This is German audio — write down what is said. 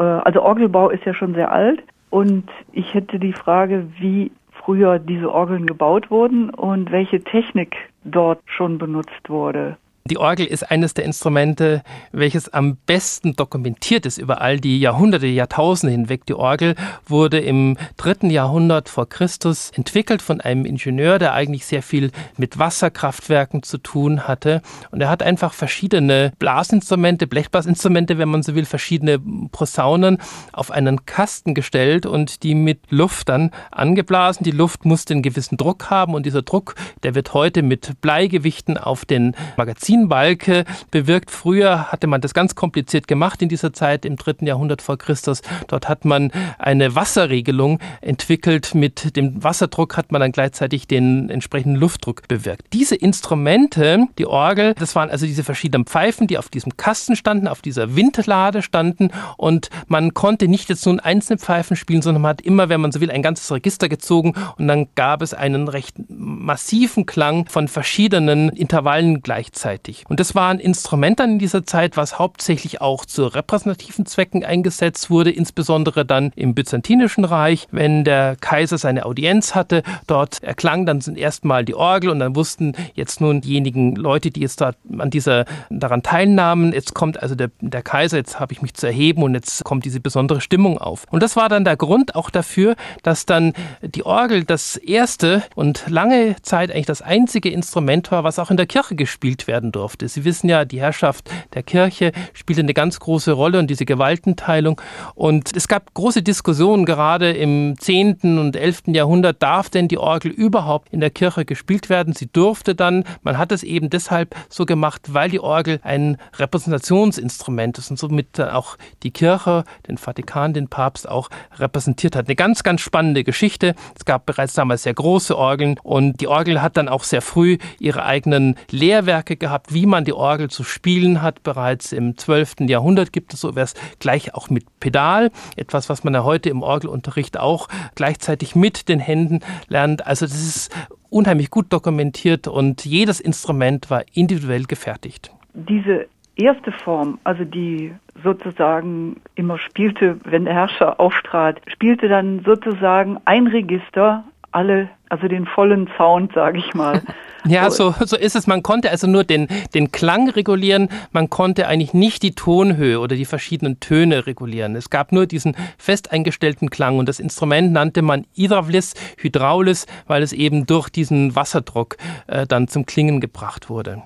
Äh, also Orgelbau ist ja schon sehr alt und ich hätte die Frage, wie früher diese Orgeln gebaut wurden und welche Technik dort schon benutzt wurde. Die Orgel ist eines der Instrumente, welches am besten dokumentiert ist über all die Jahrhunderte, Jahrtausende hinweg. Die Orgel wurde im dritten Jahrhundert vor Christus entwickelt von einem Ingenieur, der eigentlich sehr viel mit Wasserkraftwerken zu tun hatte. Und er hat einfach verschiedene Blasinstrumente, Blechblasinstrumente, wenn man so will, verschiedene Posaunen auf einen Kasten gestellt und die mit Luft dann angeblasen. Die Luft musste einen gewissen Druck haben und dieser Druck, der wird heute mit Bleigewichten auf den Magazinen Benzinbalke bewirkt. Früher hatte man das ganz kompliziert gemacht in dieser Zeit im dritten Jahrhundert vor Christus. Dort hat man eine Wasserregelung entwickelt. Mit dem Wasserdruck hat man dann gleichzeitig den entsprechenden Luftdruck bewirkt. Diese Instrumente, die Orgel, das waren also diese verschiedenen Pfeifen, die auf diesem Kasten standen, auf dieser Windlade standen und man konnte nicht jetzt nun einzelne Pfeifen spielen, sondern man hat immer, wenn man so will, ein ganzes Register gezogen und dann gab es einen recht massiven Klang von verschiedenen Intervallen gleichzeitig. Und das war ein Instrument dann in dieser Zeit, was hauptsächlich auch zu repräsentativen Zwecken eingesetzt wurde, insbesondere dann im Byzantinischen Reich, wenn der Kaiser seine Audienz hatte. Dort erklang dann erstmal die Orgel und dann wussten jetzt nun diejenigen Leute, die jetzt dort an dieser, daran teilnahmen, jetzt kommt also der, der Kaiser, jetzt habe ich mich zu erheben und jetzt kommt diese besondere Stimmung auf. Und das war dann der Grund auch dafür, dass dann die Orgel das erste und lange Zeit eigentlich das einzige Instrument war, was auch in der Kirche gespielt werden durfte. Sie wissen ja, die Herrschaft der Kirche spielte eine ganz große Rolle und diese Gewaltenteilung. Und es gab große Diskussionen, gerade im 10. und 11. Jahrhundert, darf denn die Orgel überhaupt in der Kirche gespielt werden? Sie durfte dann, man hat es eben deshalb so gemacht, weil die Orgel ein Repräsentationsinstrument ist und somit auch die Kirche, den Vatikan, den Papst auch repräsentiert hat. Eine ganz, ganz spannende Geschichte. Es gab bereits damals sehr große Orgeln und die Orgel hat dann auch sehr früh ihre eigenen Lehrwerke gehabt wie man die Orgel zu spielen hat. Bereits im 12. Jahrhundert gibt es sowas gleich auch mit Pedal, etwas, was man ja heute im Orgelunterricht auch gleichzeitig mit den Händen lernt. Also das ist unheimlich gut dokumentiert und jedes Instrument war individuell gefertigt. Diese erste Form, also die sozusagen immer spielte, wenn der Herrscher auftrat, spielte dann sozusagen ein Register alle, also den vollen Sound, sage ich mal. Ja, so, so ist es. Man konnte also nur den, den Klang regulieren. Man konnte eigentlich nicht die Tonhöhe oder die verschiedenen Töne regulieren. Es gab nur diesen fest eingestellten Klang und das Instrument nannte man Hydravlis, Hydraulis, weil es eben durch diesen Wasserdruck äh, dann zum Klingen gebracht wurde.